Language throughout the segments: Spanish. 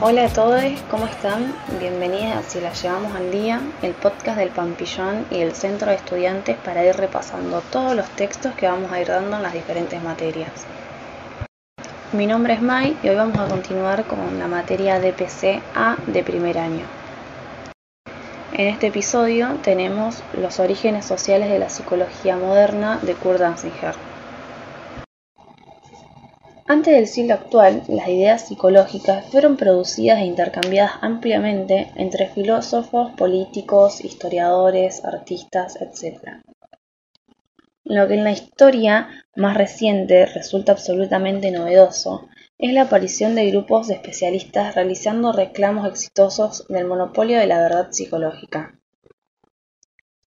Hola a todos, ¿cómo están? Bienvenidos a Si la llevamos al día, el podcast del Pampillón y el Centro de Estudiantes para ir repasando todos los textos que vamos a ir dando en las diferentes materias. Mi nombre es Mai y hoy vamos a continuar con la materia DPC A de primer año. En este episodio tenemos los orígenes sociales de la psicología moderna de Kurt Danziger. Antes del siglo actual, las ideas psicológicas fueron producidas e intercambiadas ampliamente entre filósofos, políticos, historiadores, artistas, etc. Lo que en la historia más reciente resulta absolutamente novedoso es la aparición de grupos de especialistas realizando reclamos exitosos del monopolio de la verdad psicológica.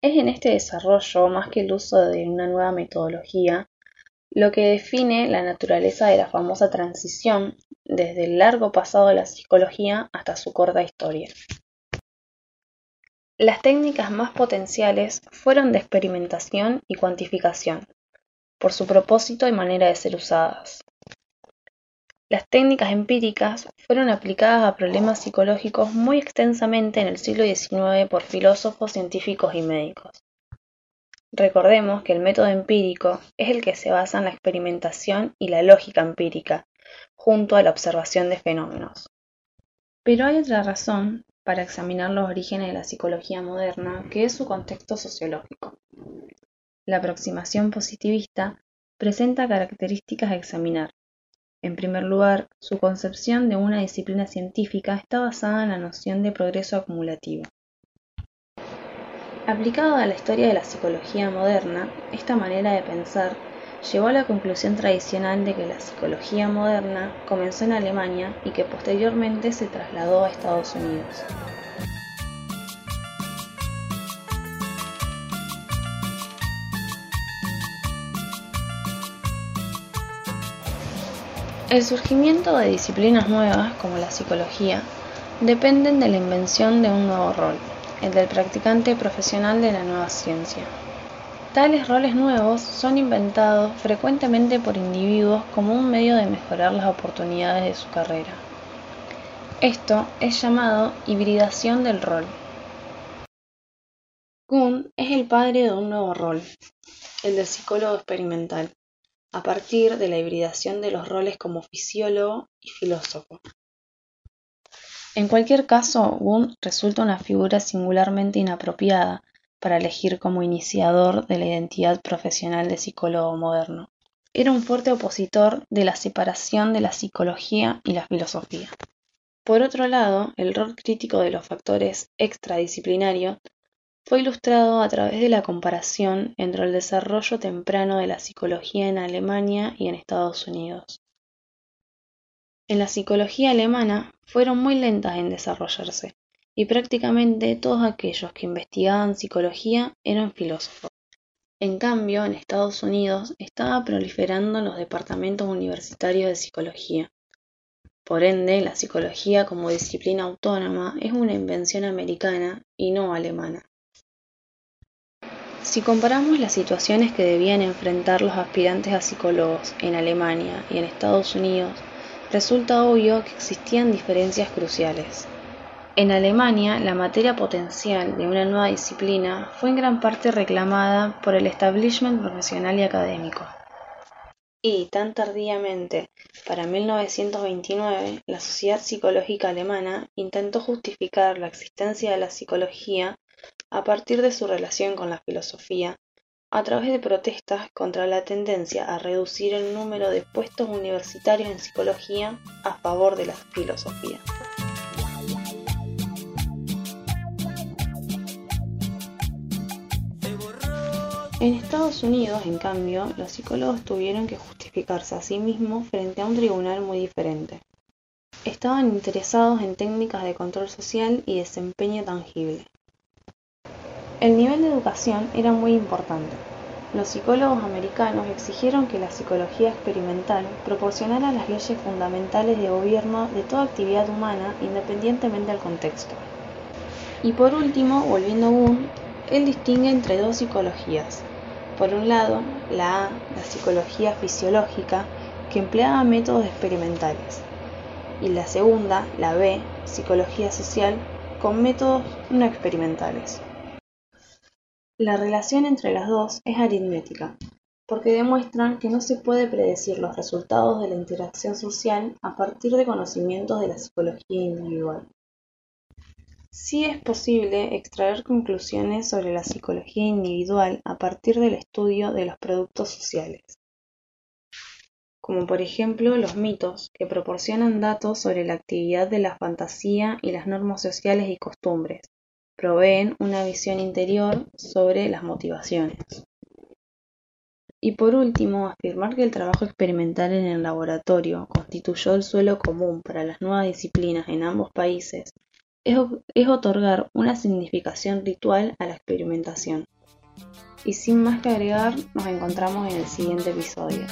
Es en este desarrollo, más que el uso de una nueva metodología, lo que define la naturaleza de la famosa transición desde el largo pasado de la psicología hasta su corta historia. Las técnicas más potenciales fueron de experimentación y cuantificación, por su propósito y manera de ser usadas. Las técnicas empíricas fueron aplicadas a problemas psicológicos muy extensamente en el siglo XIX por filósofos, científicos y médicos. Recordemos que el método empírico es el que se basa en la experimentación y la lógica empírica, junto a la observación de fenómenos. Pero hay otra razón para examinar los orígenes de la psicología moderna, que es su contexto sociológico. La aproximación positivista presenta características a examinar. En primer lugar, su concepción de una disciplina científica está basada en la noción de progreso acumulativo. Aplicado a la historia de la psicología moderna, esta manera de pensar llevó a la conclusión tradicional de que la psicología moderna comenzó en Alemania y que posteriormente se trasladó a Estados Unidos. El surgimiento de disciplinas nuevas como la psicología dependen de la invención de un nuevo rol, el del practicante profesional de la nueva ciencia. Tales roles nuevos son inventados frecuentemente por individuos como un medio de mejorar las oportunidades de su carrera. Esto es llamado hibridación del rol. Kuhn es el padre de un nuevo rol, el del psicólogo experimental, a partir de la hibridación de los roles como fisiólogo y filósofo. En cualquier caso, Wundt resulta una figura singularmente inapropiada para elegir como iniciador de la identidad profesional de psicólogo moderno. Era un fuerte opositor de la separación de la psicología y la filosofía. Por otro lado, el rol crítico de los factores extradisciplinarios fue ilustrado a través de la comparación entre el desarrollo temprano de la psicología en Alemania y en Estados Unidos. En la psicología alemana fueron muy lentas en desarrollarse, y prácticamente todos aquellos que investigaban psicología eran filósofos. En cambio, en Estados Unidos estaba proliferando los departamentos universitarios de psicología. Por ende, la psicología como disciplina autónoma es una invención americana y no alemana. Si comparamos las situaciones que debían enfrentar los aspirantes a psicólogos en Alemania y en Estados Unidos, resulta obvio que existían diferencias cruciales. En Alemania, la materia potencial de una nueva disciplina fue en gran parte reclamada por el establishment profesional y académico. Y, tan tardíamente, para 1929, la Sociedad Psicológica Alemana intentó justificar la existencia de la psicología a partir de su relación con la filosofía a través de protestas contra la tendencia a reducir el número de puestos universitarios en psicología a favor de la filosofía. En Estados Unidos, en cambio, los psicólogos tuvieron que justificarse a sí mismos frente a un tribunal muy diferente. Estaban interesados en técnicas de control social y desempeño tangible. El nivel de educación era muy importante. Los psicólogos americanos exigieron que la psicología experimental proporcionara las leyes fundamentales de gobierno de toda actividad humana independientemente del contexto. Y por último, volviendo a Wundt, él distingue entre dos psicologías. Por un lado, la A, la psicología fisiológica, que empleaba métodos experimentales, y la segunda, la B, psicología social, con métodos no experimentales. La relación entre las dos es aritmética, porque demuestran que no se puede predecir los resultados de la interacción social a partir de conocimientos de la psicología individual. Sí es posible extraer conclusiones sobre la psicología individual a partir del estudio de los productos sociales, como por ejemplo los mitos, que proporcionan datos sobre la actividad de la fantasía y las normas sociales y costumbres, proveen una visión interior sobre las motivaciones. Y por último, afirmar que el trabajo experimental en el laboratorio constituyó el suelo común para las nuevas disciplinas en ambos países es, otorgar una significación ritual a la experimentación. Y sin más que agregar, nos encontramos en el siguiente episodio.